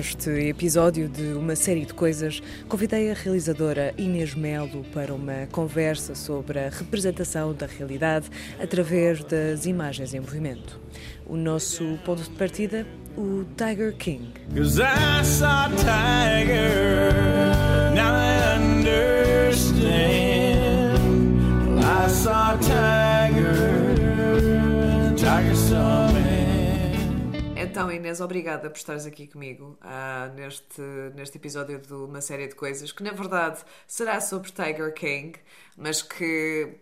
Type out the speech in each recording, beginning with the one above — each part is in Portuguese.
Neste episódio de uma série de coisas, convidei a realizadora Inês Melo para uma conversa sobre a representação da realidade através das imagens em movimento. O nosso ponto de partida, o Tiger King. I saw a tiger, tiger saw me. Então, Inês, obrigada por estares aqui comigo ah, neste, neste episódio de uma série de coisas que, na verdade, será sobre Tiger King, mas que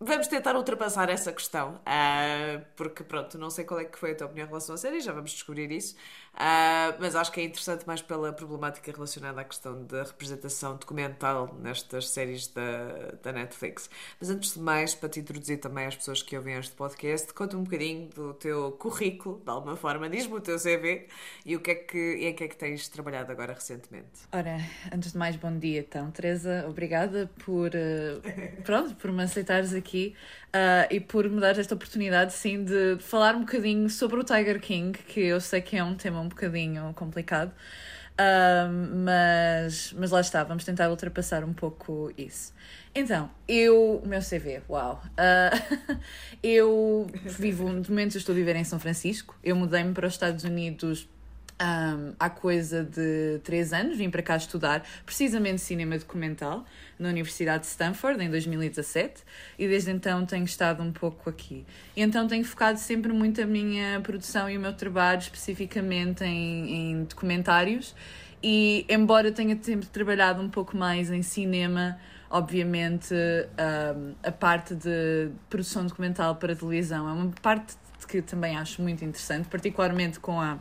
vamos tentar ultrapassar essa questão, ah, porque, pronto, não sei qual é que foi a tua opinião em relação à série, já vamos descobrir isso, ah, mas acho que é interessante mais pela problemática relacionada à questão da representação documental nestas séries da, da Netflix. Mas antes de mais, para te introduzir também às pessoas que ouvem este podcast, conta um bocadinho do teu currículo, de alguma forma, diz-me o teu CV e o que é que, em que é que tens trabalhado agora recentemente. Ora, antes de mais, bom dia então, Teresa. Obrigada por, eh, pronto, por me aceitares aqui ah, e por me dar esta oportunidade, sim, de falar um bocadinho sobre o Tiger King, que eu sei que é um tema um bocadinho complicado, Ah, mas, mas lá está, vamos tentar ultrapassar um pouco isso. Então, eu, o meu CV, uau. Ah, eu vivo, de momento, eu estou a viver em São Francisco. Eu mudei-me para os Estados Unidos um, há coisa de três anos, vim para cá estudar precisamente cinema documental na Universidade de Stanford em 2017 e desde então tenho estado um pouco aqui. E então tenho focado sempre muito a minha produção e o meu trabalho especificamente em, em documentários e embora tenha sempre trabalhado um pouco mais em cinema, obviamente um, a parte de produção documental para televisão é uma parte que também acho muito interessante, particularmente com a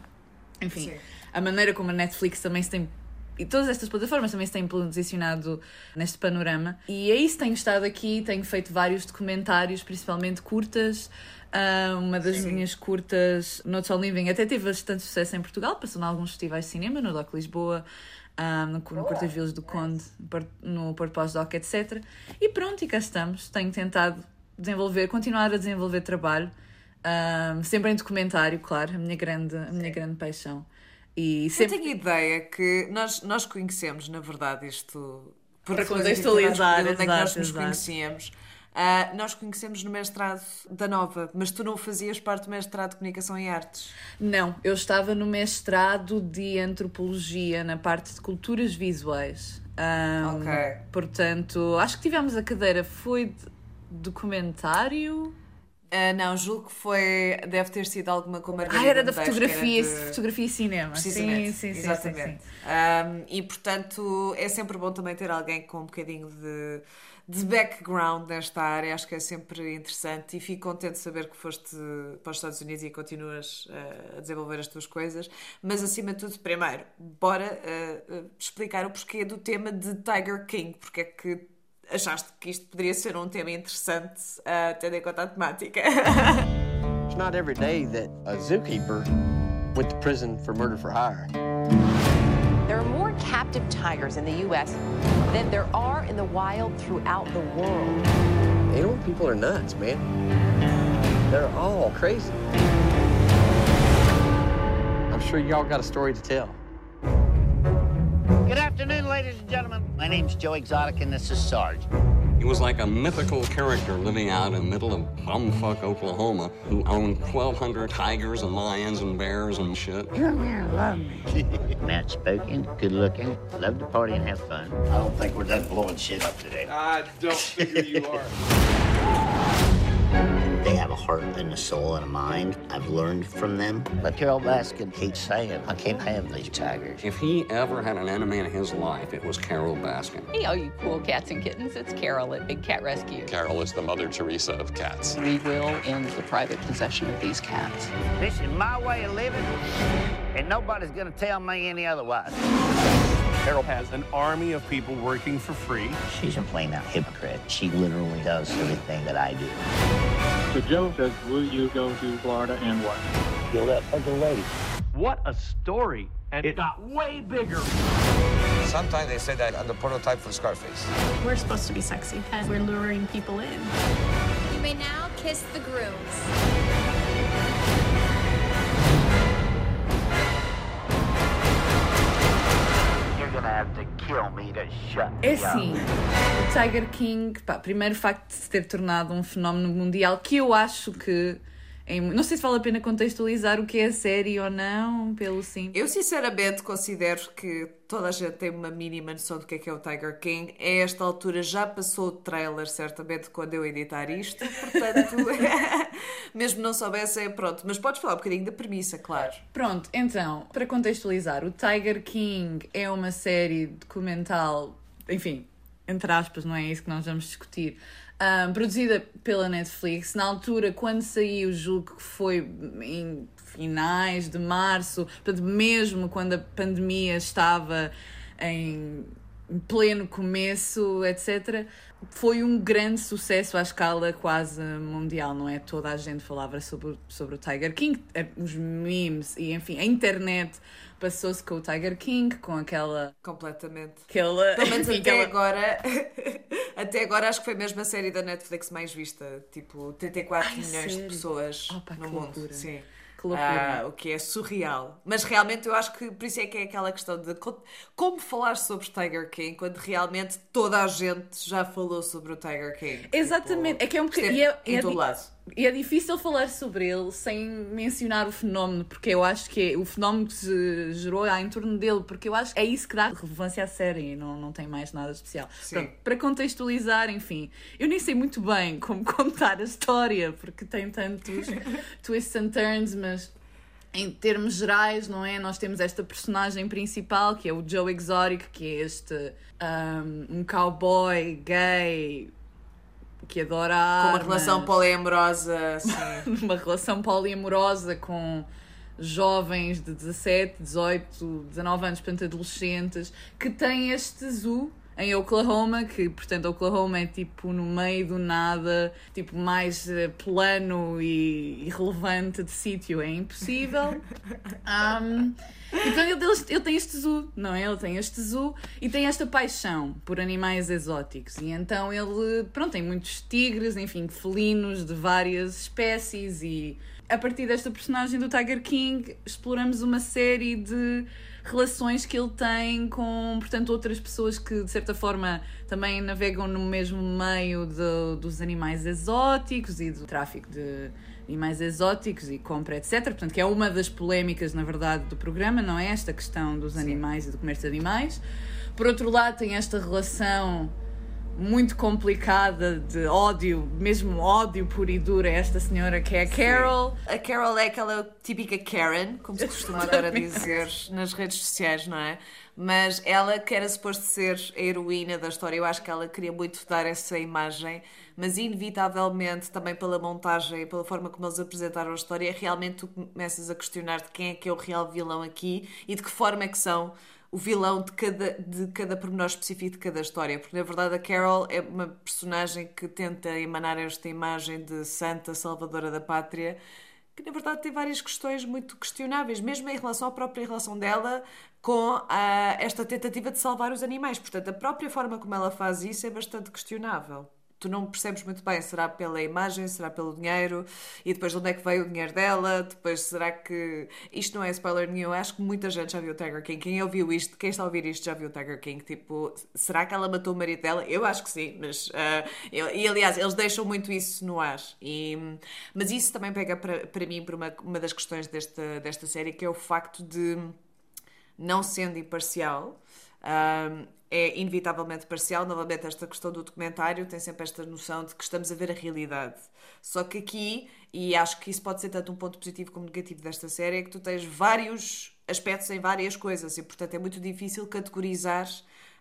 enfim, Sim. a maneira como a Netflix também se tem. E todas estas plataformas também se têm posicionado neste panorama. E é isso, tenho estado aqui, tenho feito vários documentários, principalmente curtas. Ah, uma das minhas curtas, Not So Living, até teve bastante sucesso em Portugal, passou em alguns festivais de cinema, no Doc Lisboa, ah, no, no Curtas Vilas do Conde, no Porto Pós-Doc, etc. E pronto, e cá estamos. Tenho tentado desenvolver, continuar a desenvolver trabalho. Um, sempre em documentário, claro, a minha grande, a minha grande paixão. E Eu sempre tenho ideia que nós, nós conhecemos, na verdade, isto Para contextualizar, onde é que nós nos exato. conhecíamos. Ah, nós conhecemos no mestrado da Nova, mas tu não fazias parte do mestrado de Comunicação e Artes. Não, eu estava no mestrado de antropologia na parte de culturas visuais. Um, Ok. Portanto, acho que tivemos a cadeira, foi de documentário. Ah, não, julgo que foi. Deve ter sido alguma com Margarida Ah, era da que era fotografia, de- fotografia e cinema. Sim, sim, sim, exatamente. sim, sim. Um, e portanto é sempre bom também ter alguém com um bocadinho de, de background nesta área, acho que é sempre interessante e fico contente de saber que foste para os Estados Unidos e continuas uh, a desenvolver as tuas coisas. Mas acima de tudo, primeiro, bora uh, uh, explicar o porquê do tema de Tiger King, porque é que achaste que isto poderia ser um tema interessante, uh, tendo em conta a temática. It's not every day that a zookeeper went to prison for murder for hire. There are more captive tigers in the U.S. than there are in the wild throughout the world. Animal people are nuts, man. They're all crazy. I'm sure y'all got a story to tell. Good afternoon, ladies and gentlemen. My name's Joe Exotic, and this is Sarge. He was like a mythical character living out in the middle of bumfuck Oklahoma who owned 1,200 tigers and lions and bears and shit. Come here, love me. Matt spoken, good looking, love to party and have fun. I don't think we're done blowing shit up today. I don't figure you are. They have a heart and a soul and a mind. I've learned from them. But Carol Baskin keeps saying, I can't have these tigers. If he ever had an enemy in his life, it was Carol Baskin. Hey, all you cool cats and kittens, it's Carol at Big Cat Rescue. Carol is the Mother Teresa of cats. We will end the private possession of these cats. This is my way of living, and nobody's gonna tell me any otherwise. Carol has an army of people working for free. She's a plain out hypocrite. She literally does everything that I do. So Joe says, will you go to Florida and what? Kill that fucking lady. What a story! And it got way bigger. Sometimes they say that I'm the prototype for Scarface. We're supposed to be sexy, and we're luring people in. You may now kiss the grooms. É up. o Tiger King, pá, primeiro facto de se ter tornado um fenómeno mundial que eu acho que. Em- não sei se vale a pena contextualizar o que é a série ou não, pelo sim. Eu sinceramente considero que toda a gente tem uma mínima noção do que é que é o Tiger King. A esta altura já passou o trailer, certamente, quando eu editar isto, portanto, mesmo não soubessem, pronto. Mas podes falar um bocadinho da premissa, claro. Pronto, então, para contextualizar, o Tiger King é uma série documental, enfim, entre aspas, não é isso que nós vamos discutir, ahm, produzida pela Netflix. Na altura, quando saiu, julgo que foi em finais de março, portanto, mesmo quando a pandemia estava em pleno começo, etc. Foi um grande sucesso à escala quase mundial, não é? Toda a gente falava sobre, o- sobre o Tiger King, eh, os memes e, enfim, a internet passou-se com o Tiger King, com aquela. Completamente. Aquela. Pelo menos enfim, até aquela- agora, até agora acho que foi mesmo a série da Netflix mais vista. Tipo, 34 Ai, milhões de sério? pessoas Opa, no mundo. loucura. Sim. Que loucura. Ah, o que é surreal. Mas realmente eu acho que por isso é que é aquela questão de co- como falar sobre Tiger King quando realmente toda a gente já falou sobre o Tiger King. Exatamente, é que é um bocadinho. é, é todo di- lado. E é difícil falar sobre ele sem mencionar o fenómeno, porque eu acho que é o fenómeno que se gerou há em torno dele, porque eu acho que é isso que dá relevância à série e não, não tem mais nada especial. Pronto, para contextualizar, enfim, eu nem sei muito bem como contar a história, porque tem tantos twists and turns, mas em termos gerais, não é? Nós temos esta personagem principal que é o Joe Exotic, que é este um, um cowboy gay que adora Com uma relação poliamorosa, assim. uma relação poliamorosa com jovens de 17, 18, 19 anos, portanto adolescentes, que têm este zoo em Oklahoma, que portanto Oklahoma é tipo no meio do nada, tipo mais eh, plano e irrelevante de sítio, é impossível. Um, então ele, ele, ele tem este zoo, não é? Ele tem este zoo e tem esta paixão por animais exóticos. E então ele, pronto, tem muitos tigres, enfim, felinos de várias espécies. E a partir desta personagem do Tiger King, exploramos uma série de relações que ele tem com, portanto, outras pessoas que de certa forma também navegam no mesmo meio do- dos animais exóticos e do tráfico de animais exóticos e compra, etc. Portanto, que é uma das polémicas, na verdade, do programa, não é? Esta questão dos animais e do comércio de animais. Por outro lado, tem esta relação muito complicada de ódio, mesmo ódio puro e duro a esta senhora que é a Carol. A Carol é aquela típica Karen, como se costuma agora dizer nas redes sociais, não é? Mas ela que era suposto ser a heroína da história, eu acho que ela queria muito dar essa imagem, mas inevitavelmente também pela montagem, pela forma como eles apresentaram a história, realmente tu começas a questionar de quem é que é o real vilão aqui e de que forma é que são o vilão de cada, de cada pormenor específico de cada história, porque na verdade a Carol é uma personagem que tenta emanar esta imagem de santa salvadora da pátria, que na verdade tem várias questões muito questionáveis, mesmo em relação à própria relação dela com ah, esta tentativa de salvar os animais. Portanto, a própria forma como ela faz isso é bastante questionável. Tu não percebes muito bem, será pela imagem, será pelo dinheiro, e depois de onde é que veio o dinheiro dela, depois será que... Isto não é spoiler nenhum, acho que muita gente já viu o Tiger King, quem ouviu isto, quem está a ouvir isto já viu o Tiger King, tipo, será que ela matou o marido dela? Eu acho que sim, mas... ah, eu- e aliás, eles deixam muito isso no ar, e, mas isso também pega para, para mim por uma, uma das questões desta, desta série, que é o facto de não sendo imparcial, ahm, é inevitavelmente parcial. Novamente, esta questão do documentário tem sempre esta noção de que estamos a ver a realidade. Só que aqui, e acho que isso pode ser tanto um ponto positivo como negativo desta série, é que tu tens vários aspectos em várias coisas e, portanto, é muito difícil categorizar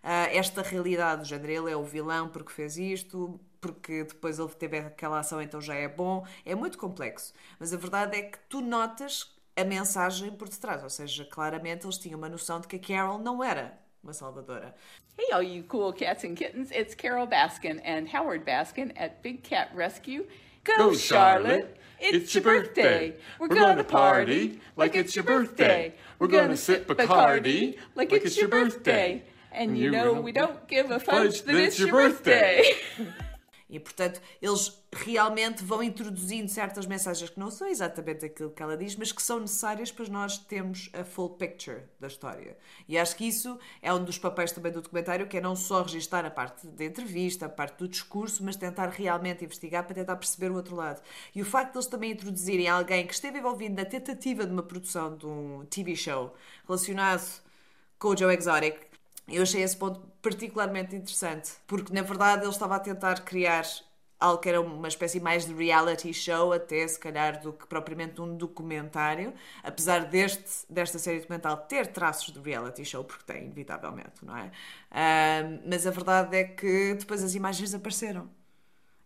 ah, esta realidade. O género, ele é o vilão porque fez isto, porque depois ele teve aquela ação, então já é bom. É muito complexo. Mas a verdade é que tu notas a mensagem por detrás, ou seja, claramente eles tinham uma noção de que a Carol não era salvadora. Hey, all you cool cats and kittens, it's Carol Baskin and Howard Baskin at Big Cat Rescue Go, Charlotte. It's your birthday. We're gonna party like it's your birthday. We're gonna sip Bacardi like it's your birthday. And you know we don't give a fudge that it's your birthday. E portanto, eles realmente vão introduzindo certas mensagens que não são exatamente aquilo que ela diz, mas que são necessárias para nós termos a full picture da história. E acho que isso é um dos papéis também do documentário, que é não só registar a parte da entrevista, a parte do discurso, mas tentar realmente investigar para tentar perceber o outro lado. E o facto de eles também introduzirem alguém que esteve envolvido na tentativa de uma produção de um TV show relacionado com o Joe Exotic, eu achei esse ponto particularmente interessante, porque na verdade ele estava a tentar criar algo que era uma espécie mais de reality show, até se calhar do que propriamente um documentário, apesar deste, desta série documental ter traços de reality show, porque tem, inevitavelmente, não é? Uh, mas a verdade é que depois as imagens apareceram.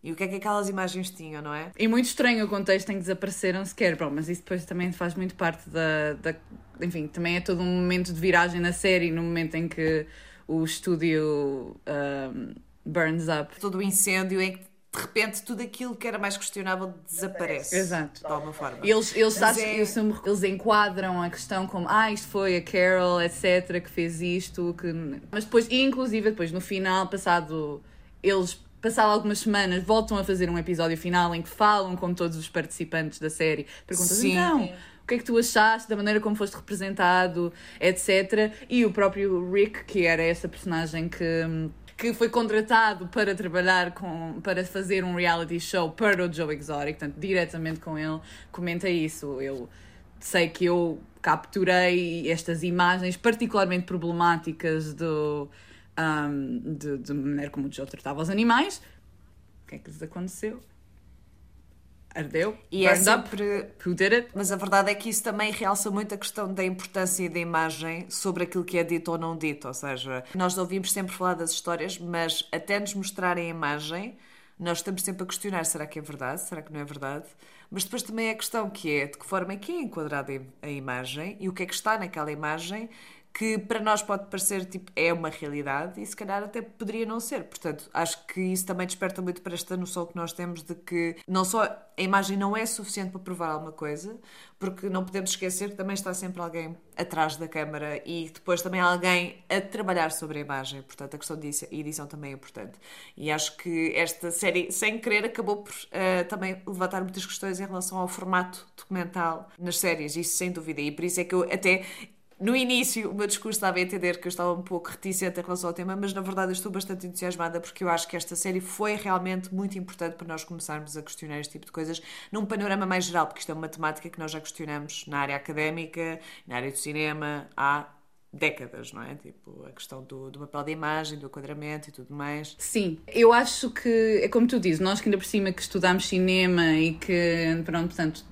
E o que é que aquelas imagens tinham, não é? E muito estranho o contexto em que desapareceram sequer, bom, mas isso depois também faz muito parte da, da. Enfim, também é todo um momento de viragem na série, no momento em que o estúdio um, burns up. Todo o incêndio em que de repente tudo aquilo que era mais questionável desaparece. Exato. De alguma forma. Eles, eles, acho, é- eles, eles enquadram a questão como ah, isto foi a Carol, etc., que fez isto, que... mas depois, inclusive depois no final, passado eles passado algumas semanas, voltam a fazer um episódio final em que falam com todos os participantes da série. Perguntam Sim. então, o que é que tu achaste da maneira como foste representado, etc. E o próprio Rick, que era essa personagem que, que foi contratado para trabalhar com, para fazer um reality show para o Joe Exotic, portanto, diretamente com ele, comenta isso. Eu sei que eu capturei estas imagens particularmente problemáticas do, um, de, de maneira como o Joe tratava os animais. O que é que lhes aconteceu? Ardeu? E é sempre. Who did it? Mas a verdade é que isso também realça muito a questão da importância da imagem sobre aquilo que é dito ou não dito. Ou seja, nós ouvimos sempre falar das histórias, mas até nos mostrarem a imagem, nós estamos sempre a questionar: será que é verdade? Será que não é verdade? Mas depois também é a questão que é de que forma é que é enquadrada a imagem e o que é que está naquela imagem que para nós pode parecer tipo é uma realidade e se calhar até poderia não ser. Portanto, acho que isso também desperta muito para esta noção que nós temos de que não só a imagem não é suficiente para provar alguma coisa, porque não podemos esquecer que também está sempre alguém atrás da câmara e depois também alguém a trabalhar sobre a imagem. Portanto, a questão de edição também é importante. E acho que esta série, sem querer, acabou por uh, também levantar muitas questões em relação ao formato documental nas séries, isso sem dúvida. E por isso é que eu até no início, o meu discurso estava a entender que eu estava um pouco reticente em relação ao tema, mas na verdade eu estou bastante entusiasmada porque eu acho que esta série foi realmente muito importante para nós começarmos a questionar este tipo de coisas num panorama mais geral, porque isto é uma temática que nós já questionamos na área académica, na área do cinema, há décadas, não é? Tipo, a questão do, do papel da imagem, do enquadramento e tudo mais. Sim, eu acho que é como tu dizes, nós que ainda por cima que estudamos cinema e que, pronto, portanto,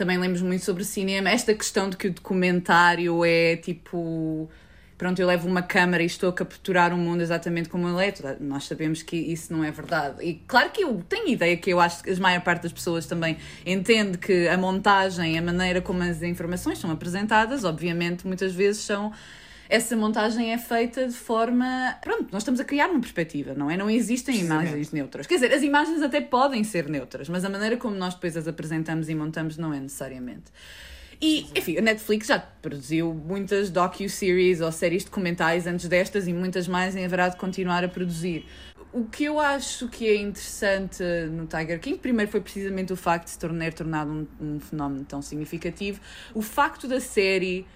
também lemos muito sobre cinema, esta questão de que o documentário é tipo. Pronto, eu levo uma câmara e estou a capturar o mundo exatamente como ele é. Nós sabemos que isso não é verdade. E claro que eu tenho ideia que eu acho que a maior parte das pessoas também entende que a montagem, a maneira como as informações são apresentadas, obviamente, muitas vezes são essa montagem é feita de forma. Pronto, nós estamos a criar uma perspectiva, não é? Não existem imagens neutras. Quer dizer, as imagens até podem ser neutras, mas a maneira como nós depois as apresentamos e montamos não é necessariamente. E, enfim, a Netflix já produziu muitas docu-series ou séries documentais antes destas e muitas mais em haverá de continuar a produzir. O que eu acho que é interessante no Tiger King, primeiro foi precisamente o facto de se tornar tornado um, um fenómeno tão significativo, o facto da série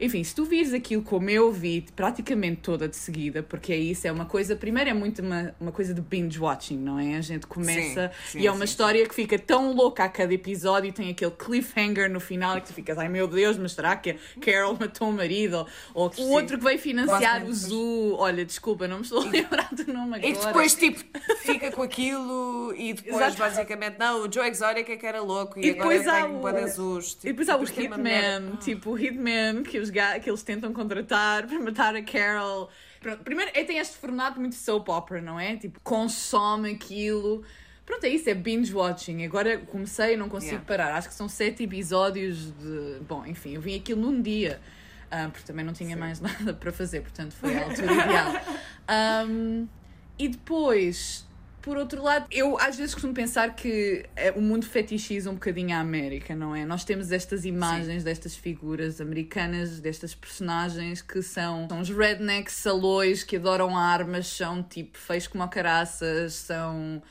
enfim, se tu vires aquilo como eu vi praticamente toda de seguida, porque é isso, é uma coisa, primeiro é muito uma, uma coisa de binge watching, não é? A gente começa Sim, sim, e é uma sim, história que fica tão louca a cada episódio, tem aquele cliffhanger no final que tu ficas, ai meu Deus, mas será que a Carol matou o marido? Ou o outro que veio financiar o zoo, olha, desculpa, não me estou a lembrar do nome agora. E depois, tipo, fica com aquilo e depois, Exato. basicamente, não, o Joe Exotic é que era louco e, E agora depois há tem o- azuis. E depois há mulher- Hitman, tipo o Hitman que, os que eles tentam contratar para matar a Carol. Pronto, primeiro, é, tem este formato muito soap opera, não é? Tipo, consome aquilo. Pronto, é isso, é binge watching. Agora comecei e não consigo Yeah. parar. Acho que são sete episódios de. Bom, enfim, eu vim aquilo num dia. ah, porque também não tinha mais nada para fazer, portanto foi a altura ideal. Um, e depois, por outro lado, eu às vezes costumo pensar que eh, o mundo fetichiza um bocadinho a América, não é? Nós temos estas imagens Sim. destas figuras americanas, destas personagens que são, são os rednecks salões que adoram armas, são tipo feios como caraças, são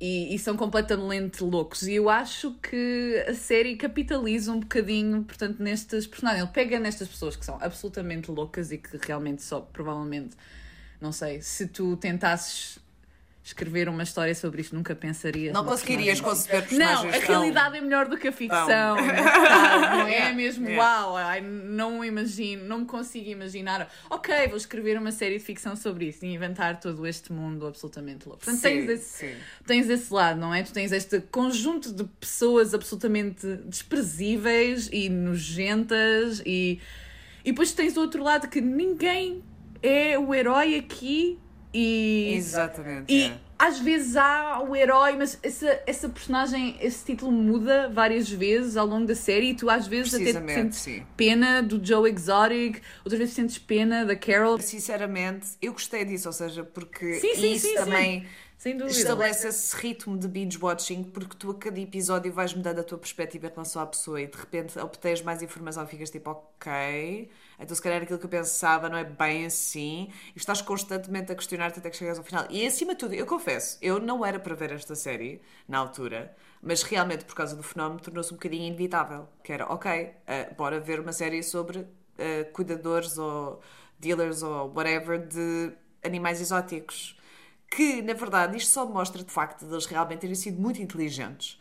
e, e, são completamente loucos. E eu acho que a série capitaliza um bocadinho, portanto, nestas personagens. Ele pega nestas pessoas que são absolutamente loucas e que realmente só, provavelmente, não sei, se tu tentasses escrever uma história sobre isto, nunca pensarias. Não conseguirias conceber personagens. Não, a realidade é melhor do que a ficção. Não, é mesmo yeah. uau, não imagino, não me consigo imaginar. Ok, vou escrever uma série de ficção sobre isso e inventar todo este mundo absolutamente louco. Portanto, tens, esse, tens esse lado, não é? Tu tens este conjunto de pessoas absolutamente desprezíveis e nojentas e. E depois tens o outro lado que ninguém é o herói aqui e, Exatamente. E é. às vezes há o herói, mas essa, essa personagem, esse título muda várias vezes ao longo da série e tu às vezes até sentes sim. pena do Joe Exotic, outras vezes sentes pena da Carol. Sinceramente, eu gostei disso, ou seja, porque sim, sim, isso também. Sem dúvida. Estabelece esse ritmo de binge watching porque tu a cada episódio vais mudando a tua perspectiva em relação à pessoa e de repente obtens mais informação e ficas tipo, ok, então se calhar aquilo que eu pensava não é bem assim e estás constantemente a questionar-te até que chegas ao final. E acima de tudo, eu confesso, eu não era para ver esta série na altura, mas realmente por causa do fenómeno tornou-se um bocadinho inevitável. Que era, ok, uh, bora ver uma série sobre uh, cuidadores ou dealers ou whatever de animais exóticos. Que, na verdade, isto só mostra de facto de eles realmente terem sido muito inteligentes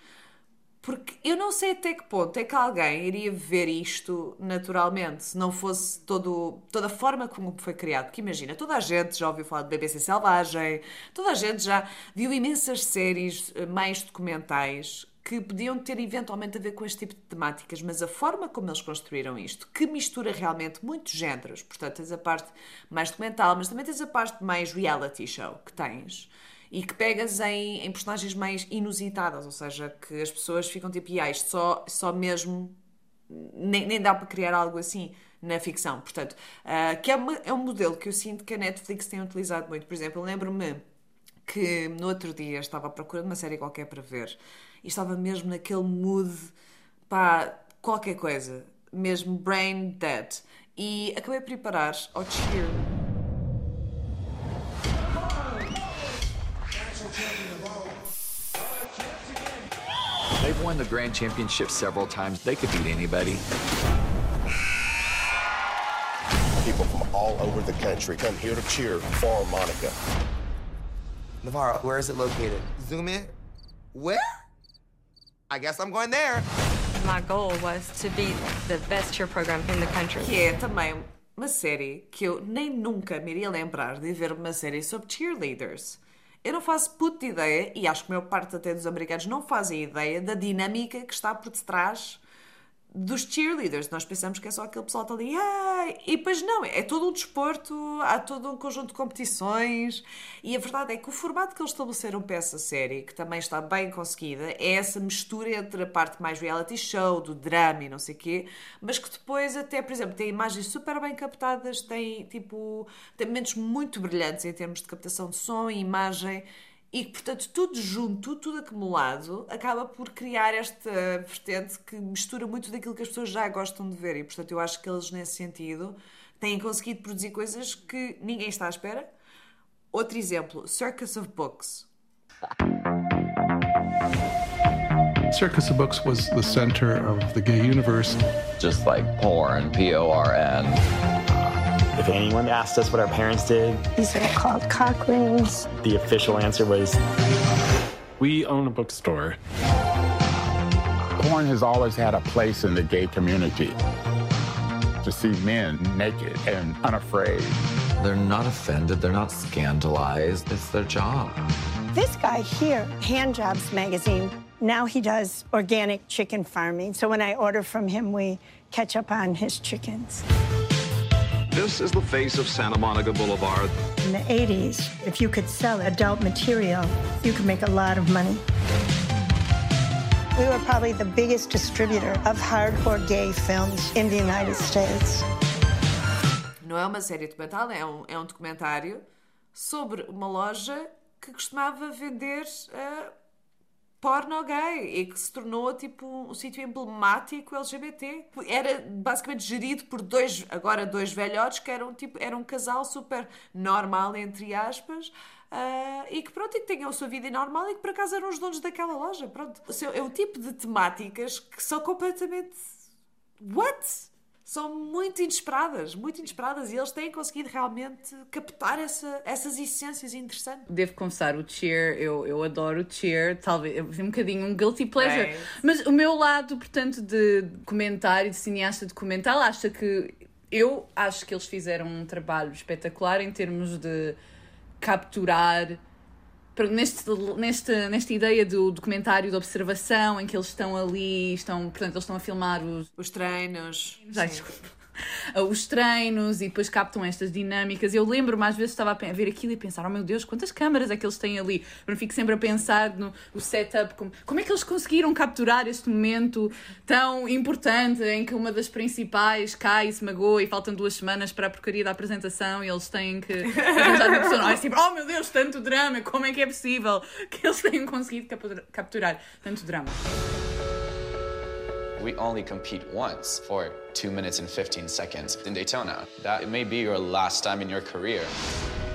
porque eu não sei até que ponto é que alguém iria ver isto naturalmente, se não fosse todo, toda a forma como foi criado. Porque imagina, toda a gente já ouviu falar de BBC Selvagem, toda a gente já viu imensas séries eh, mais documentais que podiam ter eventualmente a ver com este tipo de temáticas, mas a forma como eles construíram isto, que mistura realmente muitos géneros, portanto, tens a parte mais documental, mas também tens a parte mais reality show que tens e que pegas em, em personagens mais inusitadas, ou seja, que as pessoas ficam tipo, ah, isto só, só mesmo. Nem, nem dá para criar algo assim na ficção. Portanto, uh, que é, uma, é um modelo que eu sinto que a Netflix tem utilizado muito. Por exemplo, lembro-me que no outro dia estava à procura de uma série qualquer para ver e estava mesmo naquele mood, pá, qualquer coisa, mesmo brain dead. E acabei por ir parar ao Cheer They've won the Grand Championship several times. They could beat anybody. People from all over the country come here to cheer for Monica. Navarro, where is it located? Zoom in. Where? I guess I'm going there. My goal was to be the best cheer program in the country. Que é também uma série que eu nem nunca me iria lembrar de ver uma série sobre cheerleaders. Eu não faço puta ideia, e acho que a maior parte até dos americanos não fazem ideia da dinâmica que está por detrás dos cheerleaders. Nós pensamos que é só aquele pessoal que está ali, e depois não, é todo um desporto, há todo um conjunto de competições, e a verdade é que o formato que eles estabeleceram para essa série, que também está bem conseguida, é essa mistura entre a parte mais reality show, do drama e não sei o quê, mas que depois até, por exemplo, tem imagens super bem captadas, tem tipo, tem momentos muito brilhantes em termos de captação de som e imagem, e portanto, tudo junto, tudo acumulado, acaba por criar esta vertente que mistura muito daquilo que as pessoas já gostam de ver. E portanto, eu acho que eles, nesse sentido, têm conseguido produzir coisas que ninguém está à espera. Outro exemplo, Circus of Books. Circus of Books was the center of the gay universe. Just like porn, P O R N. If anyone asked us what our parents did, these are called cock rings. The official answer was, We own a bookstore. Porn has always had a place in the gay community. To see men naked and unafraid. They're not offended, they're not scandalized, it's their job. This guy here, Hand Jobs Magazine, now he does organic chicken farming. So when I order from him, we catch up on his chickens. This is the face of Santa Monica Boulevard. In the 80s, if you could sell adult material, you could make a lot of money. We were probably the biggest distributor of hardcore gay films in the United States. Não é uma série documental, é um, é um documentário sobre uma loja que costumava vender uh, porno gay e que se tornou tipo um sítio emblemático LGBT. Era basicamente gerido por dois, agora dois velhotes que eram tipo, era um casal super normal, entre aspas. Uh, e que pronto, e que tenham a sua vida normal e que por acaso eram os donos daquela loja. Pronto. É o tipo de temáticas que são completamente. What? São muito inesperadas, muito inesperadas e eles têm conseguido realmente captar essa, essas essências interessantes. Devo confessar, o Cheer, eu, eu adoro o Cheer, talvez um bocadinho um guilty pleasure, é. mas o meu lado, portanto, de comentário, de cineasta de comentário, acha que eu acho que eles fizeram um trabalho espetacular em termos de capturar neste, neste, nesta ideia do documentário de observação em que eles estão ali, estão, portanto, eles estão a filmar os, os treinos. Ai, desculpa os treinos e depois captam estas dinâmicas. Eu lembro mais vezes estava a ver aquilo e pensar: oh meu Deus, quantas câmaras é que eles têm ali? Eu fico sempre a pensar no o setup, como, como é que eles conseguiram capturar este momento tão importante em que uma das principais cai e se magoa e faltam duas semanas para a porcaria da apresentação e eles têm que pessoa. É oh meu Deus, tanto drama, como é que é possível que eles tenham conseguido capturar tanto drama? We only compete once for 2 minutes and 15 seconds in Daytona. That may be your last time in your career.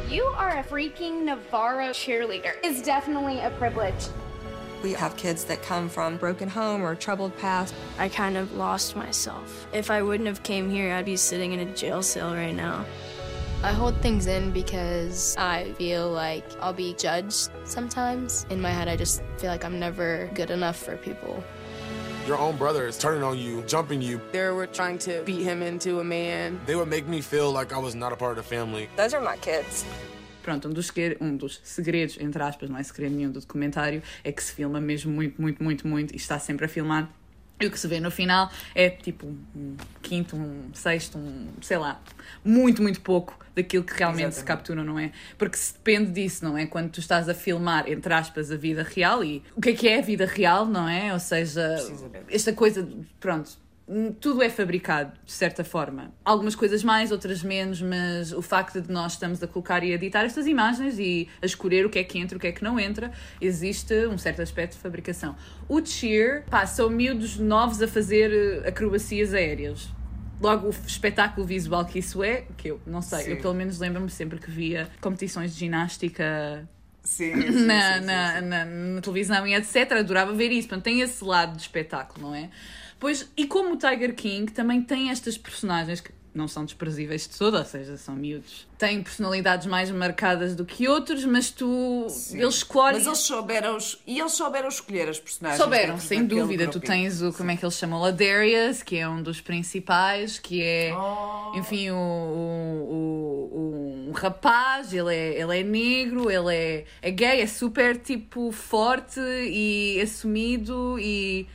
You are a freaking Navarro cheerleader. It's definitely a privilege. We have kids that come from broken home or troubled past. I kind of lost myself. If I wouldn't have came here, I'd be sitting in a jail cell right now. I hold things in because I feel like I'll be judged sometimes. In my head, I just feel like I'm never good enough for people. Your own brother is turning on you, jumping you. They were trying to beat him into a man. They would make me feel like I was not a part of the family. Those are my kids. Pronto, um dos, um dos segredos, entre aspas, não é segredo nenhum do documentário, é que se filma mesmo muito, muito, muito, muito e está sempre a filmar e o que se vê no final é tipo um quinto, um sexto, um sei lá, muito, muito pouco daquilo que realmente Exatamente. se captura, não é? Porque se depende disso, não é? Quando tu estás a filmar, entre aspas, a vida real e o que é que é a vida real, não é? Ou seja, esta coisa, pronto tudo é fabricado, de certa forma. Algumas coisas mais, outras menos, mas o facto de nós estamos a colocar e a editar estas imagens e a escolher o que é que entra e o que é que não entra, existe um certo aspecto de fabricação. O Cheer, pá, são miúdos novos a fazer eh, acrobacias aéreas. Logo, o espetáculo visual que isso é, que eu não sei, sim. eu pelo menos lembro-me sempre que via competições de ginástica Sim, sim, na, sim, na, na, na, televisão e etc. Adorava ver isso. Portanto, tem esse lado de espetáculo, não é? Pois, e como o Tiger King também tem estas personagens que não são desprezíveis de todo, ou seja, são miúdos. Têm personalidades mais marcadas do que outros, mas tu. Sim. Eles escolhem. Mas eles souberam. E eles souberam escolher as personagens. Souberam, sem dúvida. Tu tens o. Como é que eles chamam? A Darius, que é um dos principais, que é. Oh. Enfim, o, o, o, um rapaz, ele é, ele é negro, ele é, é gay, é super tipo forte e assumido e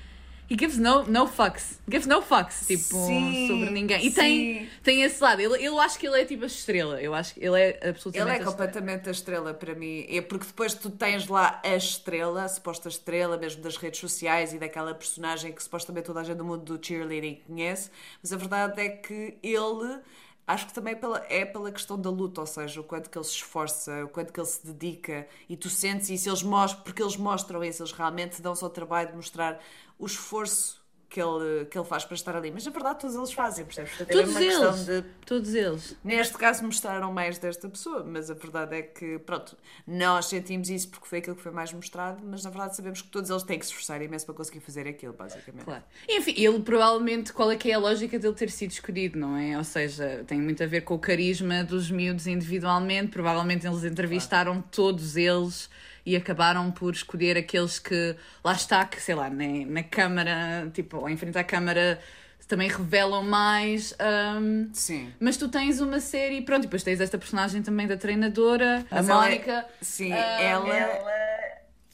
He gives no, no fucks. Gives no fucks, tipo, sim, sobre ninguém. E tem, tem esse lado. Ele, eu acho que ele é tipo a estrela. Eu acho que ele é absolutamente. Ele é completamente a estrela para mim. É porque depois tu tens lá a estrela, a suposta estrela, mesmo das redes sociais e daquela personagem que supostamente toda a gente do mundo do cheerleading conhece. Mas a verdade é que ele Acho que também é pela, é pela questão da luta, ou seja, o quanto que ele se esforça, o quanto que ele se dedica e tu sentes isso, eles mostram, porque eles mostram isso, eles realmente dão-se ao trabalho de mostrar o esforço que ele, que ele faz para estar ali. Mas na verdade todos eles fazem, percebes? Portanto, todos é eles. De... Todos eles. Neste caso mostraram mais desta pessoa, mas a verdade é que, pronto, nós sentimos isso porque foi aquilo que foi mais mostrado, mas na verdade sabemos que todos eles têm que se esforçar imenso para conseguir fazer aquilo, basicamente. Claro. Enfim, ele provavelmente, qual é que é a lógica dele ter sido escolhido, não é? Ou seja, tem muito a ver com o carisma dos miúdos individualmente, provavelmente eles entrevistaram claro. todos eles e acabaram por escolher aqueles que lá está, que sei lá, na, na câmara, tipo, em frente à câmara também revelam mais. Um, sim. Mas tu tens uma série, pronto, e depois tens esta personagem também da treinadora, mas a Mónica. É, sim, um, ela, ela.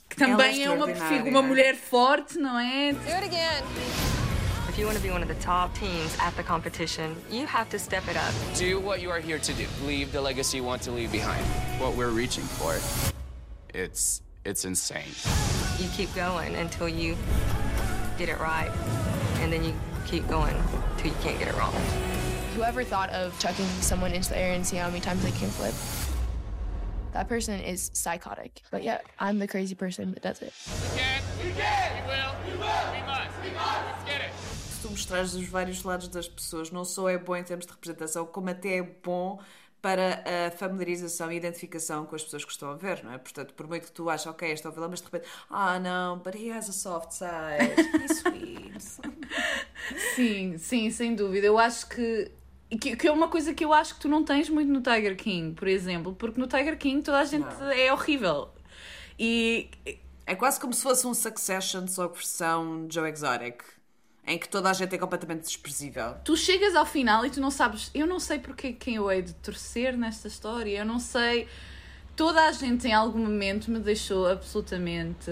Que também ela é, é uma, uma mulher forte, não é? Do it again. If you want to be one of the top teams at the competition, you have to step it up. Do what you are here to do. Leave the legacy you want to leave behind. What we're reaching for. It's it's insane. You keep going until you get it right, and then you keep going until you can't get it wrong. Whoever thought of chucking someone into the air and see how many times they can flip? That person is psychotic. But yeah, I'm the crazy person that does it. We can, we can, we will, we will, we must, we must Se tu mostrares os vários lados das pessoas, não só é bom em termos de representação, como até é bom para a familiarização e identificação com as pessoas que estão a ver, não é? Portanto, por muito que tu aches, ok, este é o vilão, mas de repente, ah, não, but he has a soft side, he's sweet. Sim, sim, sem dúvida. Eu acho que, que. que é uma coisa que eu acho que tu não tens muito no Tiger King, por exemplo, porque no Tiger King toda a gente Não. é horrível. E. É quase como se fosse um Succession só versão Joe Exotic, em que toda a gente é completamente desprezível. Tu chegas ao final e tu não sabes. Eu não sei porque quem eu hei de torcer nesta história. Eu não sei. Toda a gente em algum momento me deixou absolutamente.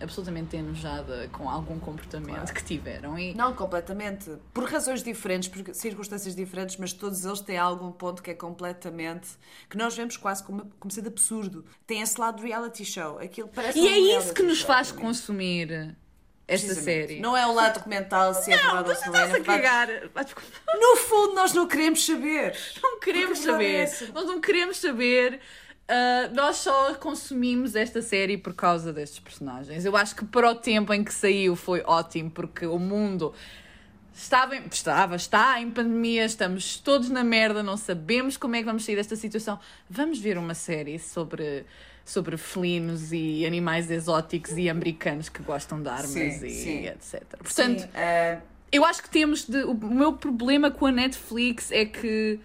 absolutamente enojada com algum comportamento Claro. que tiveram. E Não, completamente. Por razões diferentes, por circunstâncias diferentes, mas todos eles têm algum ponto que é completamente. que nós vemos quase como, como sendo absurdo. Tem esse lado de reality show. Aquilo parece E um é isso que nos show faz consumir esta série. Não é o lado documental se é verdade ou se não é. a cagar. No fundo, nós não queremos saber. Não queremos é saber. Nós não queremos saber. Ah, nós só consumimos esta série por causa destes personagens. Eu acho que para o tempo em que saiu foi ótimo, porque o mundo estava, em- estava, está em pandemia, estamos todos na merda, não sabemos como é que vamos sair desta situação. Vamos ver uma série sobre, sobre felinos e animais exóticos e americanos que gostam de armas Sim, e sim. etc. Portanto, Sim, eh, eu acho que temos de. O meu problema com a Netflix é que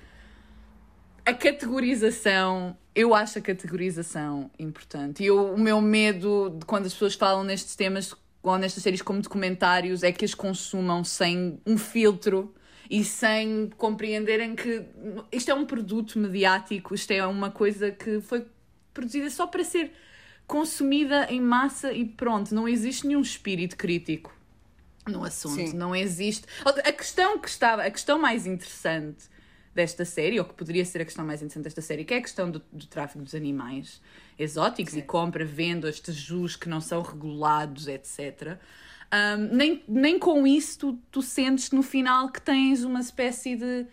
a categorização. Eu acho a categorização importante. E eu- o meu medo de quando as pessoas falam nestes temas ou nestas séries como documentários é que as consumam sem um filtro e sem compreenderem que isto é um produto mediático, isto é uma coisa que foi produzida só para ser consumida em massa e pronto. Não existe nenhum espírito crítico no assunto. Sim. Não existe. A questão que estava, a questão mais interessante desta série, ou que poderia ser a questão mais interessante desta série, que é a questão do, do tráfico dos animais exóticos e compra, venda, estes jus que não são regulados, etc. Ahm, nem, nem com isso tu, tu sentes no final que tens uma espécie de.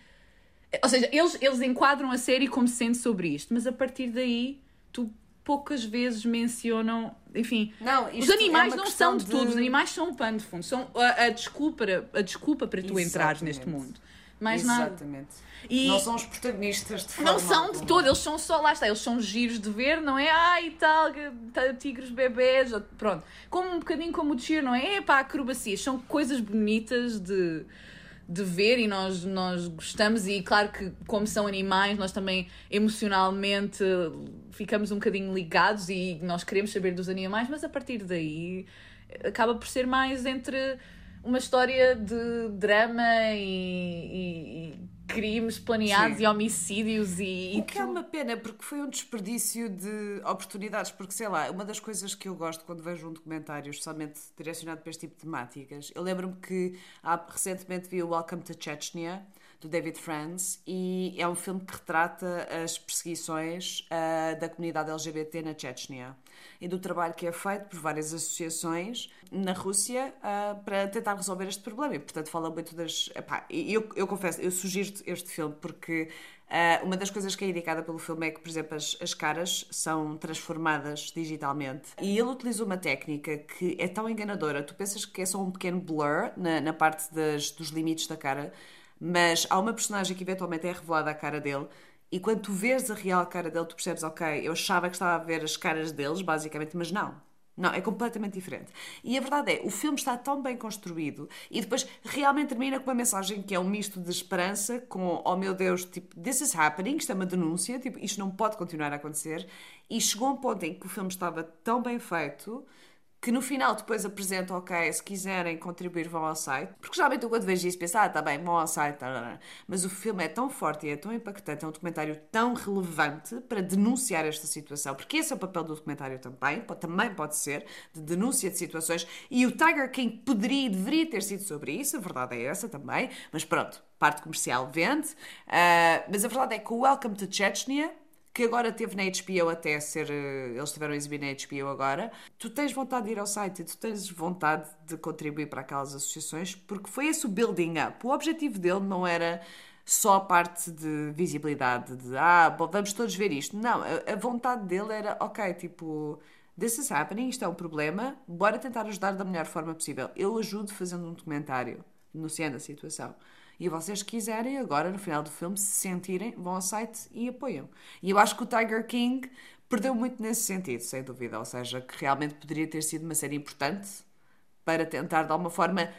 Ou seja, eles, eles enquadram a série como sendo sobre isto, mas a partir daí tu poucas vezes mencionam. Enfim, Não, os é animais uma não são de de- tudo, os animais são um pano de fundo, são a, a desculpa, a desculpa para tu entrares neste mundo. Mais nada. Exatamente. E- Não são os protagonistas de forma Não são de alguma. todo, eles são só, lá está, eles são giros de ver, não é? Ai tal, tigres bebés, pronto. Como um bocadinho como o cheer, não é? É pá, acrobacias, são coisas bonitas de, de ver e nós, nós gostamos e claro que como são animais nós também emocionalmente ficamos um bocadinho ligados e nós queremos saber dos animais, mas a partir daí acaba por ser mais entre uma história de drama e, e- e crimes planeados Sim. e homicídios e, e O que é uma pena, porque foi um desperdício de oportunidades. Porque, sei lá, uma das coisas que eu gosto quando vejo um documentário, especialmente direcionado para este tipo de temáticas, eu lembro-me que há, recentemente vi o Welcome to Chechnya, do David Franz, e é um filme que retrata as perseguições ah, da comunidade LGBT na Chechnya e do trabalho que é feito por várias associações na Rússia ah, para tentar resolver este problema. E, portanto, fala muito das. Epá, eu, eu confesso, eu sugiro este filme porque ah, uma das coisas que é indicada pelo filme é que, por exemplo, as, as caras são transformadas digitalmente. E ele utiliza uma técnica que é tão enganadora. Tu pensas que é só um pequeno blur na, na parte das, dos limites da cara, mas há uma personagem que eventualmente é revelada a cara dele. E quando tu vês a real cara dele, tu percebes, ok, eu achava que estava a ver as caras deles, basicamente, mas não. Não, é completamente diferente. E a verdade é, o filme está tão bem construído e depois realmente termina com uma mensagem que é um misto de esperança com, oh meu Deus, tipo, this is happening, isto é uma denúncia, tipo, isto não pode continuar a acontecer. E chegou um ponto em que o filme estava tão bem feito que no final depois apresenta, ok, se quiserem contribuir vão ao site. Porque geralmente eu quando vejo isso penso, ah, tá bem, vão ao site. tá, tá, tá. Mas o filme é tão forte e é tão impactante, é um documentário tão relevante para denunciar esta situação. Porque esse é o papel do documentário também, também pode ser, de denúncia de situações. E o Tiger King poderia e deveria ter sido sobre isso, a verdade é essa também. Mas pronto, parte comercial vende. Ah, mas a verdade é que o Welcome to Chechnya que agora teve na HBO até ser. eh, Eles estiveram a exibir na HBO agora. Tu tens vontade de ir ao site e tu tens vontade de contribuir para aquelas associações, porque foi esse o building up. O objetivo dele não era só a parte de visibilidade, de ah, bom, vamos todos ver isto. Não, a, a vontade dele era, ok, tipo, this is happening, isto é um problema, bora tentar ajudar da melhor forma possível. Eu ajudo fazendo um documentário, denunciando a situação. E vocês quiserem, agora no final do filme, se sentirem, vão ao site e apoiam. E eu acho que o Tiger King perdeu muito nesse sentido, sem dúvida. Ou seja, que realmente poderia ter sido uma série importante para tentar, de alguma forma,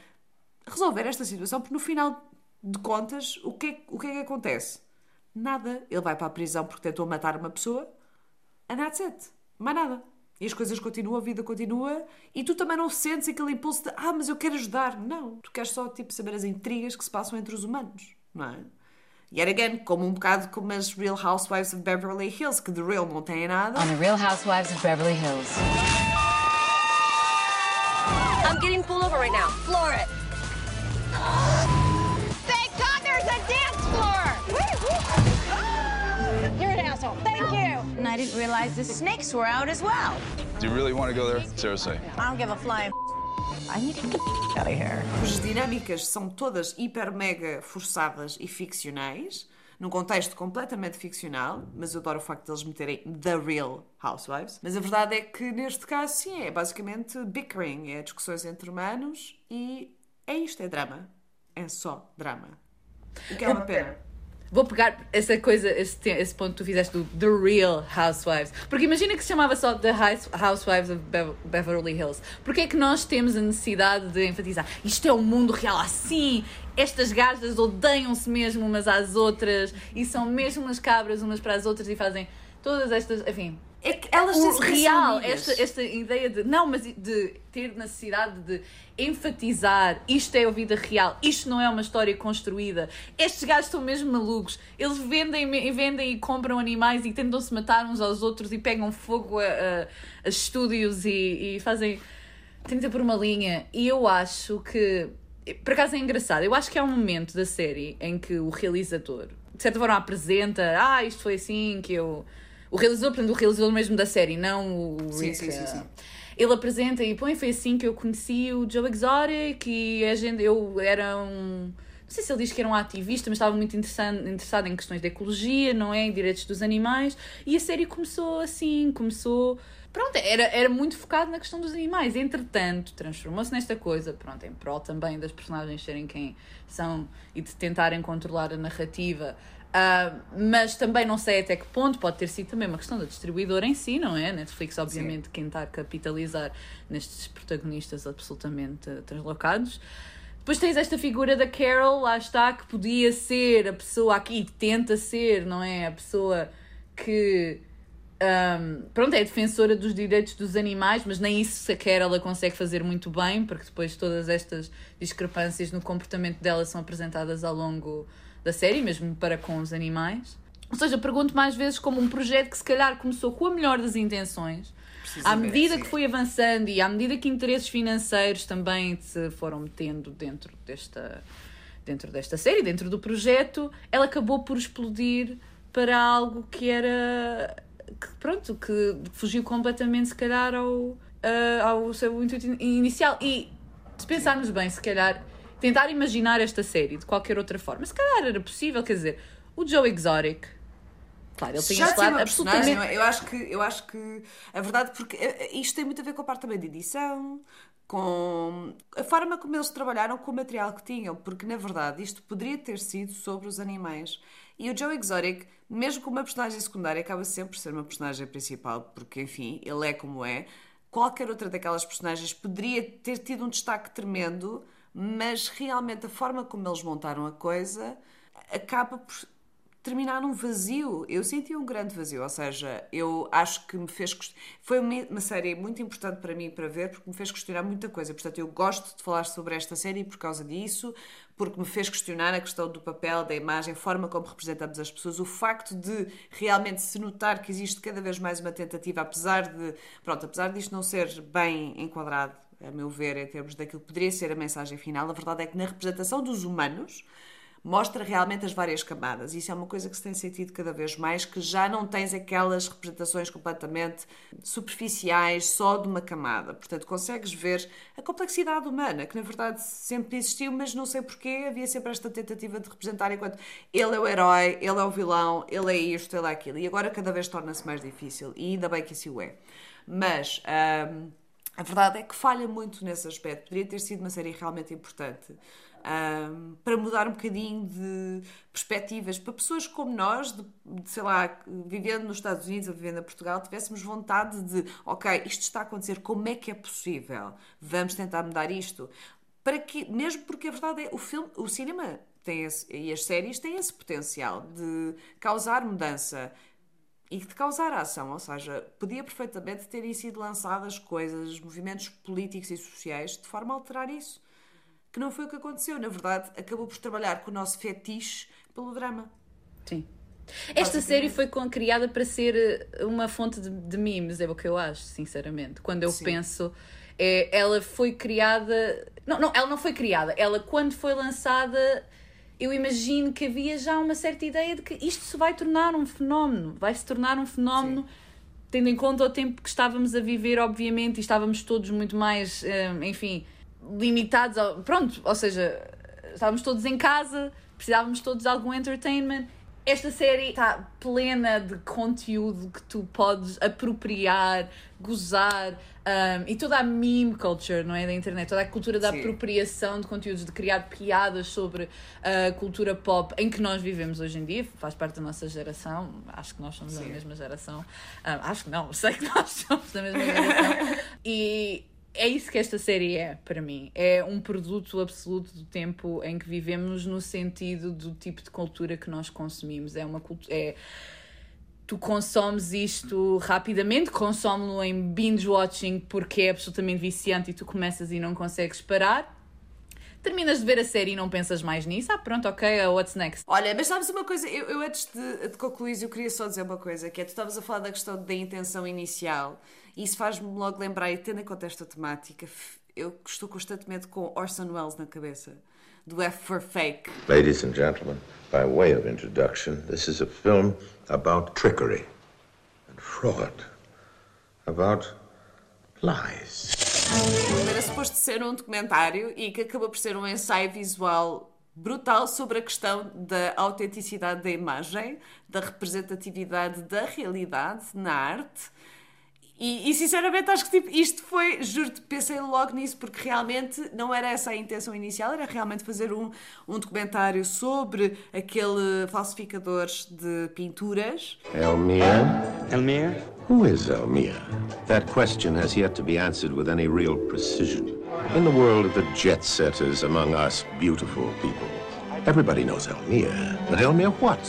resolver esta situação, porque no final de contas, o que, é, o que é que acontece? Nada. Ele vai para a prisão porque tentou matar uma pessoa, and that's it. Mais nada. E as coisas continuam, a vida continua, e tu também não sentes aquele impulso de ah, mas eu quero ajudar. Não. Tu queres só tipo, saber as intrigas que se passam entre os humanos, não é? Yet again, como um bocado como as Real Housewives of Beverly Hills, que de real não têm nada. On the Real Housewives of Beverly Hills. I'm getting pulled over right now. Floor it. Thank God there's a dance floor! You're an asshole. Thank you. And I didn't realize the snakes were out as well. Do you really want to go there? Seriously. I don't give a flying. I need to get out of here. As dinâmicas são todas hiper mega forçadas e ficcionais, num contexto completamente ficcional, mas eu adoro o facto de eles meterem The Real Housewives. Mas a verdade é que neste caso, sim, é basicamente bickering, é discussões entre humanos e é isto, é drama. É só drama. O que é uma pena. Vou pegar essa coisa, esse, esse ponto que tu fizeste do The Real Housewives. Porque imagina que se chamava só The Housewives of Beverly Hills. Porquê é que nós temos a necessidade de enfatizar isto é o um mundo real assim? Estas gajas odeiam-se mesmo umas às outras e são mesmo umas cabras umas para as outras e fazem todas estas. Enfim, é que elas o real, esta, esta ideia de não, mas de ter necessidade de enfatizar isto é a vida real, isto não é uma história construída. Estes gajos são mesmo malucos. Eles vendem, vendem e compram animais e tentam se matar uns aos outros e pegam fogo a, a, a estúdios e, e fazem 30 por uma linha. E eu acho que por acaso é engraçado. Eu acho que há um momento da série em que o realizador, de certa forma, apresenta: Ah, isto foi assim que eu o realizador, portanto, o realizador mesmo da série, não o sim, Rick. Sim, sim, sim. Ele apresenta e põe, foi assim que eu conheci o Joe Exotic e a gente, eu era um. Não sei se ele diz que era um ativista, mas estava muito interessado, interessado em questões de ecologia, não é? Em direitos dos animais. E a série começou assim, começou. Pronto, era, era muito focado na questão dos animais. Entretanto, transformou-se nesta coisa, pronto, em prol também das personagens serem quem são e de tentarem controlar a narrativa. Uh, mas também não sei até que ponto pode ter sido também uma questão da distribuidora em si, não é? Netflix, obviamente, Sim. quem está a capitalizar nestes protagonistas absolutamente translocados. Depois tens esta figura da Carol, lá está, que podia ser a pessoa aqui, tenta ser, não é? A pessoa que. Um, pronto, é defensora dos direitos dos animais, mas nem isso sequer ela consegue fazer muito bem, porque depois todas estas discrepâncias no comportamento dela são apresentadas ao longo da série, mesmo para com os animais. Ou seja, pergunto mais vezes como um projeto que se calhar começou com a melhor das intenções, à medida que foi avançando e à medida que interesses financeiros também se foram metendo dentro desta, dentro desta série, dentro do projeto, ela acabou por explodir para algo que era que, pronto, que fugiu completamente se calhar ao, uh, ao seu intuito inicial. E se pensarmos bem, se calhar tentar imaginar esta série de qualquer outra forma. Se calhar era possível, quer dizer, o Joe Exotic. Claro, ele tem Já este lado absolutamente. É? Eu acho que eu acho que a verdade porque eh, eh, isto tem muito a ver com a parte também de edição, com a forma como eles trabalharam com o material que tinham, porque na verdade isto poderia ter sido sobre os animais. E o Joe Exotic, mesmo como uma personagem secundária, acaba sempre por ser uma personagem principal, porque enfim, ele é como é. Qualquer outra daquelas personagens poderia ter tido um destaque tremendo mas realmente a forma como eles montaram a coisa acaba por terminar num vazio. Eu senti um grande vazio, ou seja, eu acho que me fez. Foi uma série muito importante para mim para ver, porque me fez questionar muita coisa. Portanto, eu gosto de falar sobre esta série por causa disso, porque me fez questionar a questão do papel, da imagem, a forma como representamos as pessoas, o facto de realmente se notar que existe cada vez mais uma tentativa, apesar de. Pronto, apesar disto não ser bem enquadrado a meu ver, em termos daquilo que poderia ser a mensagem final, a verdade é que na representação dos humanos, mostra realmente as várias camadas. Isso é uma coisa que se tem sentido cada vez mais, que já não tens aquelas representações completamente superficiais, só de uma camada. Portanto, consegues ver a complexidade humana, que na verdade sempre existiu, mas não sei porquê, havia sempre esta tentativa de representar enquanto ele é o herói, ele é o vilão, ele é isto, ele é aquilo. E agora cada vez torna-se mais difícil, e ainda bem que isso o é. Mas... hum, a verdade é que falha muito nesse aspecto. Poderia ter sido uma série realmente importante um, para mudar um bocadinho de perspectivas para pessoas como nós, de, de, sei lá, vivendo nos Estados Unidos ou vivendo em Portugal, tivéssemos vontade de, ok, isto está a acontecer, como é que é possível? Vamos tentar mudar isto. Para que, mesmo porque a verdade é, o filme, o cinema tem esse, e as séries têm esse potencial de causar mudança e de causar ação, ou seja, podia perfeitamente terem sido lançadas coisas, movimentos políticos e sociais de forma a alterar isso. Que não foi o que aconteceu, na verdade, acabou por trabalhar com o nosso fetiche pelo drama. Sim. Esta série foi criada para ser eh, uma fonte de, de memes, é o que eu acho, sinceramente. Quando eu Sim. penso, é, ela foi criada. Não, não, ela não foi criada. Ela, quando foi lançada, eu imagino que havia já uma certa ideia de que isto se vai tornar um fenómeno, vai se tornar um fenómeno. Sim. Tendo em conta o tempo que estávamos a viver, obviamente, e estávamos todos muito mais, eh, enfim, limitados. Ao, pronto, ou seja, estávamos todos em casa, precisávamos todos de algum entertainment esta série está plena de conteúdo que tu podes apropriar, gozar um, e toda a meme culture, não é? Da internet, toda a cultura da Sim. apropriação de conteúdos, de criar piadas sobre a cultura pop em que nós vivemos hoje em dia, faz parte da nossa geração. Acho que nós somos Sim. da mesma geração. Um, acho que não, sei que nós somos da mesma geração. e é isso que esta série é para mim. É um produto absoluto do tempo em que vivemos no sentido do tipo de cultura que nós consumimos. É uma cultura. É, tu consomes isto rapidamente, consome-lo em binge watching porque é absolutamente viciante e tu começas e não consegues parar. Terminas de ver a série e não pensas mais nisso. Ah, pronto, ok, what's next? Olha, mas sabes uma coisa? Eu, eu antes de, de concluir, eu queria só dizer uma coisa: que é tu estavas a falar da questão da intenção inicial isso faz-me logo lembrar, e tendo em conta esta temática, eu estou constantemente com Orson Welles na cabeça, do F for Fake. Ladies and gentlemen, by way of introduction, this is a film about trickery and fraud, about lies. Era suposto ser um documentário e que acabou por ser um ensaio visual brutal sobre a questão da autenticidade da imagem, da representatividade da realidade na arte e, e, sinceramente acho que tipo, isto foi, juro-te, pensei logo nisso, porque realmente não era essa a intenção inicial, era realmente fazer um, um documentário sobre aquele falsificador de pinturas. Elmir? Elmir? Who is Elmir? That question has yet to be answered with any real precision. In the world of the jet setters among us beautiful people, everybody knows Elmir. But Elmir what?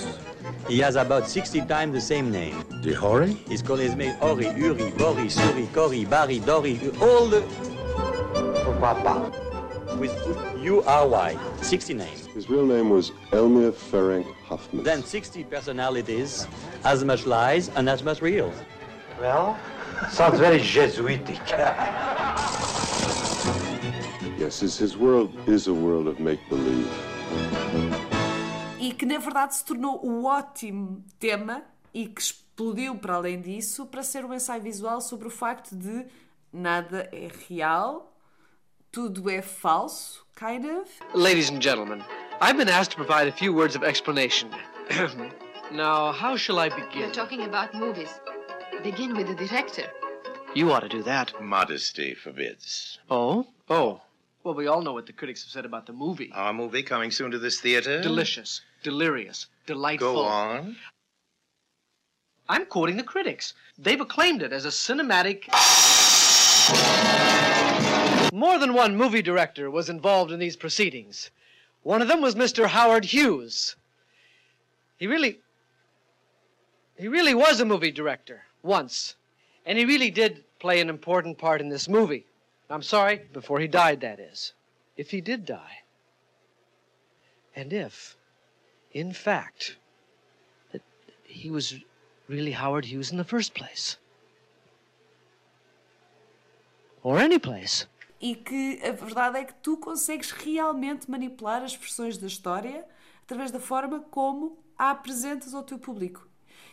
He has about 60 times the same name. Dihori? His call is made Ori, Uri, Bori, Suri, Kori, Bari, Dori, all the... Papa. With U-R-Y, 60 names. His real name was Elmir Ferenc Huffman. Then 60 personalities, as much lies and as much real. Well, sounds very Jesuitic. yes, his, his world is a world of make-believe. E que na verdade se tornou um ótimo tema e que explodiu para além disso para ser um ensaio visual sobre o facto de nada é real, tudo é falso, kind of. Ladies and gentlemen, I've been asked to provide a few words of explanation. now, how shall I begin? You're talking about movies. Begin with the director. You ought to do that. Modesty forbids. Oh? Oh. Well, we all know what the critics have said about the movie. Our movie coming soon to this theater? Delicious delirious, delightful. Go on. I'm quoting the critics. They've acclaimed it as a cinematic. More than one movie director was involved in these proceedings. One of them was Mr. Howard Hughes. He really. He really was a movie director once. And he really did play an important part in this movie. I'm sorry, before he died, that is. If he did die. And if in fact, that he was really Howard Hughes in the first place. Or any place. E que a verdade é que tu consegues realmente manipular as versões da história através da forma como a apresentas ao teu público.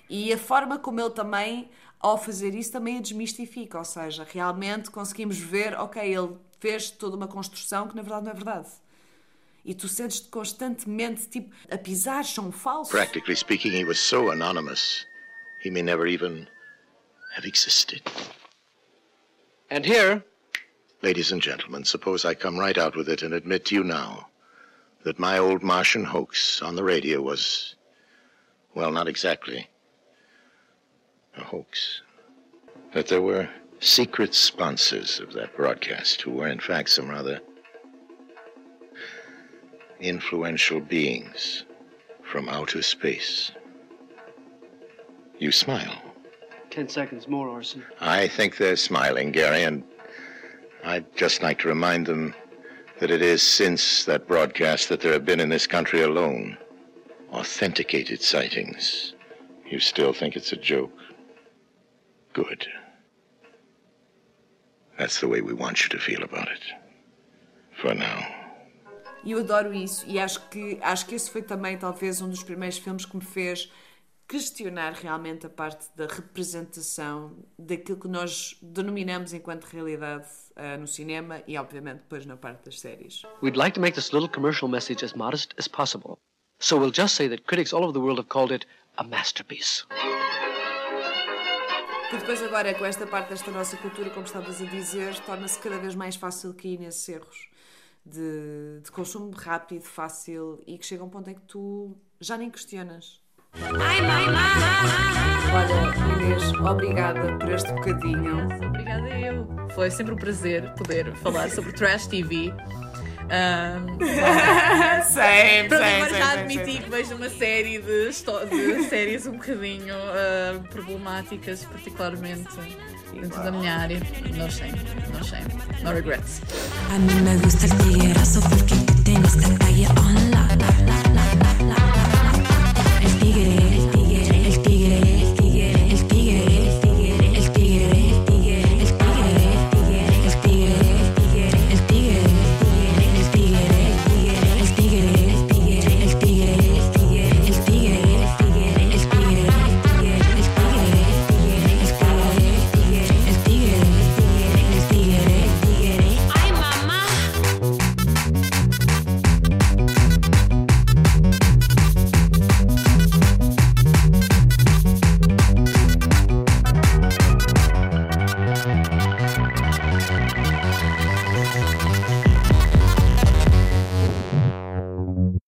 E a forma como ele também, ao fazer isso, também a desmistifica. Ou seja, realmente conseguimos ver, ok, ele fez toda uma construção que na verdade não é verdade. E tu sentes-te constantemente, tipo, a pisar chão falso. Practically speaking, he was so anonymous, he may never even have existed. And here, Ladies and gentlemen, suppose I come right out with it and admit to you now that my old Martian hoax on the radio was, well, not exactly a hoax. That there were secret sponsors of that broadcast who were, in fact, some rather influential beings from outer space. You smile. ten seconds more, Orson. I think they're smiling, Gary, and I'd just like to remind them that it is since that broadcast that there have been in this country alone authenticated sightings. You still think it's a joke? Good. That's the way we want you to feel about it. For now. E eu adoro isso. E acho que, acho que esse foi também, talvez, um dos primeiros filmes que me fez questionar realmente a parte da representação daquilo que nós denominamos enquanto realidade uh, no cinema e, obviamente, depois na parte das séries. We'd like to make this little commercial message as modest as possible. So we'll just say that critics all over the world have called it a masterpiece. Que depois agora, com esta parte desta nossa cultura, como estavas a dizer, torna-se cada vez mais fácil cair nesses erros de, de consumo rápido, fácil e que chega a um ponto em que tu já nem questionas. Olha, Inês, obrigada por este bocadinho. Obrigada eu. Foi sempre um prazer poder falar sobre Trash TV. Um, sempre, para same, agora já admiti que vejo uma série de, de séries um bocadinho uh, problemáticas, particularmente dentro da minha área. No shame, no shame, no regrets. A mim me gusta el tiguerazo porque tienes esta calle online.